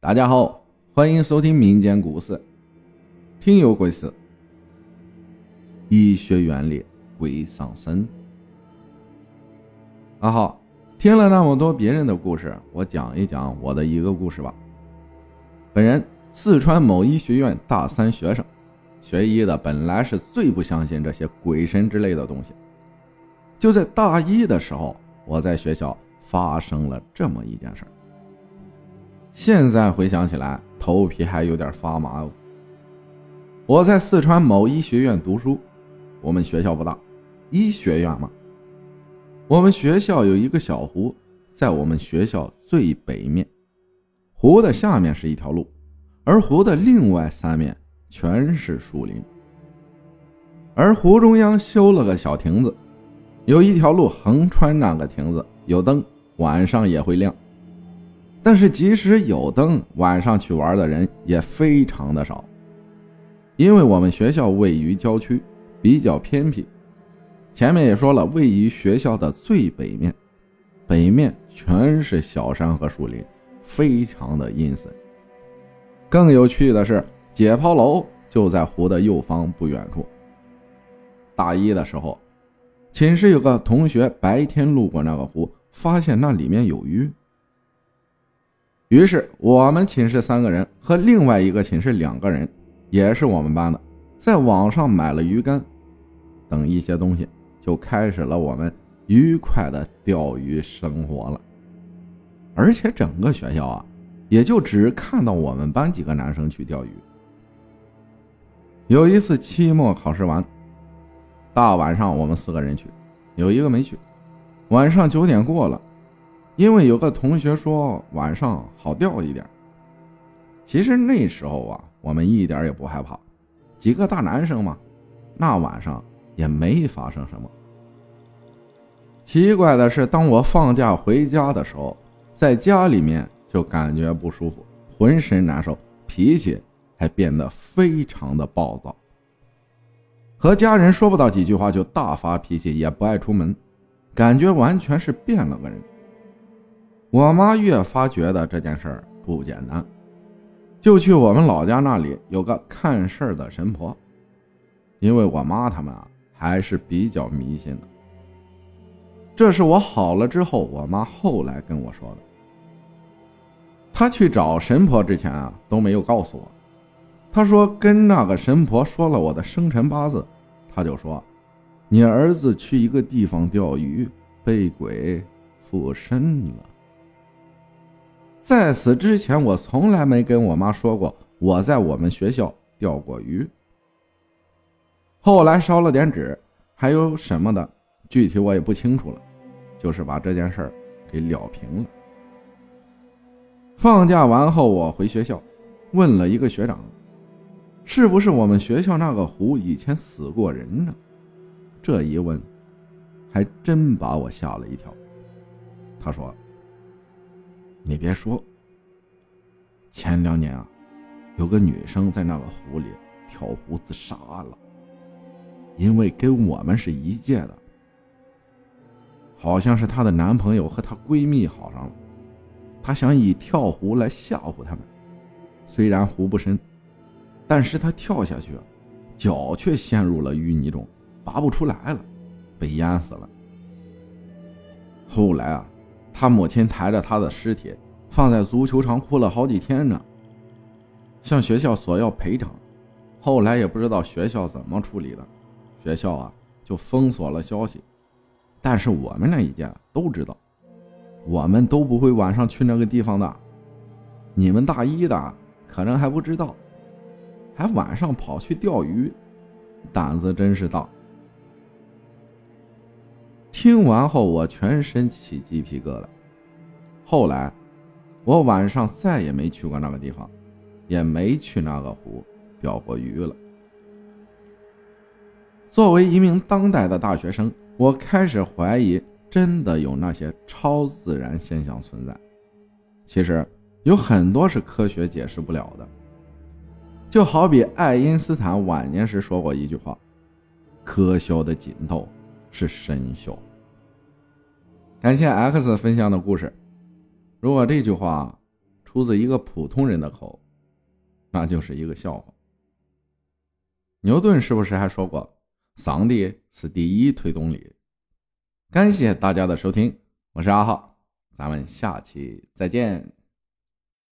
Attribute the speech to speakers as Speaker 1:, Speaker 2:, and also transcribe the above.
Speaker 1: 大家好，欢迎收听民间故事。听有鬼事，医学院里鬼上身。阿浩，听了那么多别人的故事，我讲一讲我的一个故事吧。本人四川某医学院大三学生，学医的本来是最不相信这些鬼神之类的东西。就在大一的时候，我在学校发生了这么一件事儿。现在回想起来，头皮还有点发麻哦。我在四川某医学院读书，我们学校不大，医学院嘛。我们学校有一个小湖，在我们学校最北面，湖的下面是一条路，而湖的另外三面全是树林。而湖中央修了个小亭子，有一条路横穿那个亭子，有灯，晚上也会亮。但是即使有灯，晚上去玩的人也非常的少，因为我们学校位于郊区，比较偏僻。前面也说了，位于学校的最北面，北面全是小山和树林，非常的阴森。更有趣的是，解剖楼就在湖的右方不远处。大一的时候，寝室有个同学白天路过那个湖，发现那里面有鱼。于是，我们寝室三个人和另外一个寝室两个人，也是我们班的，在网上买了鱼竿等一些东西，就开始了我们愉快的钓鱼生活了。而且整个学校啊，也就只看到我们班几个男生去钓鱼。有一次期末考试完，大晚上我们四个人去，有一个没去。晚上九点过了。因为有个同学说晚上好钓一点，其实那时候啊，我们一点也不害怕，几个大男生嘛，那晚上也没发生什么。奇怪的是，当我放假回家的时候，在家里面就感觉不舒服，浑身难受，脾气还变得非常的暴躁，和家人说不到几句话就大发脾气，也不爱出门，感觉完全是变了个人。我妈越发觉得这件事儿不简单，就去我们老家那里有个看事儿的神婆，因为我妈他们啊还是比较迷信的。这是我好了之后，我妈后来跟我说的。她去找神婆之前啊都没有告诉我，她说跟那个神婆说了我的生辰八字，她就说，你儿子去一个地方钓鱼被鬼附身了。在此之前，我从来没跟我妈说过我在我们学校钓过鱼。后来烧了点纸，还有什么的，具体我也不清楚了，就是把这件事儿给了平了。放假完后，我回学校，问了一个学长，是不是我们学校那个湖以前死过人呢？这一问，还真把我吓了一跳。他说。你别说，前两年啊，有个女生在那个湖里跳湖自杀了，因为跟我们是一届的，好像是她的男朋友和她闺蜜好上了，她想以跳湖来吓唬他们。虽然湖不深，但是她跳下去，脚却陷入了淤泥中，拔不出来了，被淹死了。后来啊。他母亲抬着他的尸体放在足球场哭了好几天呢，向学校索要赔偿。后来也不知道学校怎么处理的，学校啊就封锁了消息。但是我们那一届都知道，我们都不会晚上去那个地方的。你们大一的可能还不知道，还晚上跑去钓鱼，胆子真是大。听完后，我全身起鸡皮疙瘩。后来，我晚上再也没去过那个地方，也没去那个湖钓过鱼了。作为一名当代的大学生，我开始怀疑，真的有那些超自然现象存在。其实，有很多是科学解释不了的。就好比爱因斯坦晚年时说过一句话：“科学的尽头是神秀。”感谢 X 分享的故事。如果这句话出自一个普通人的口，那就是一个笑话。牛顿是不是还说过，上帝是第一推动力？感谢大家的收听，我是阿浩，咱们下期再见。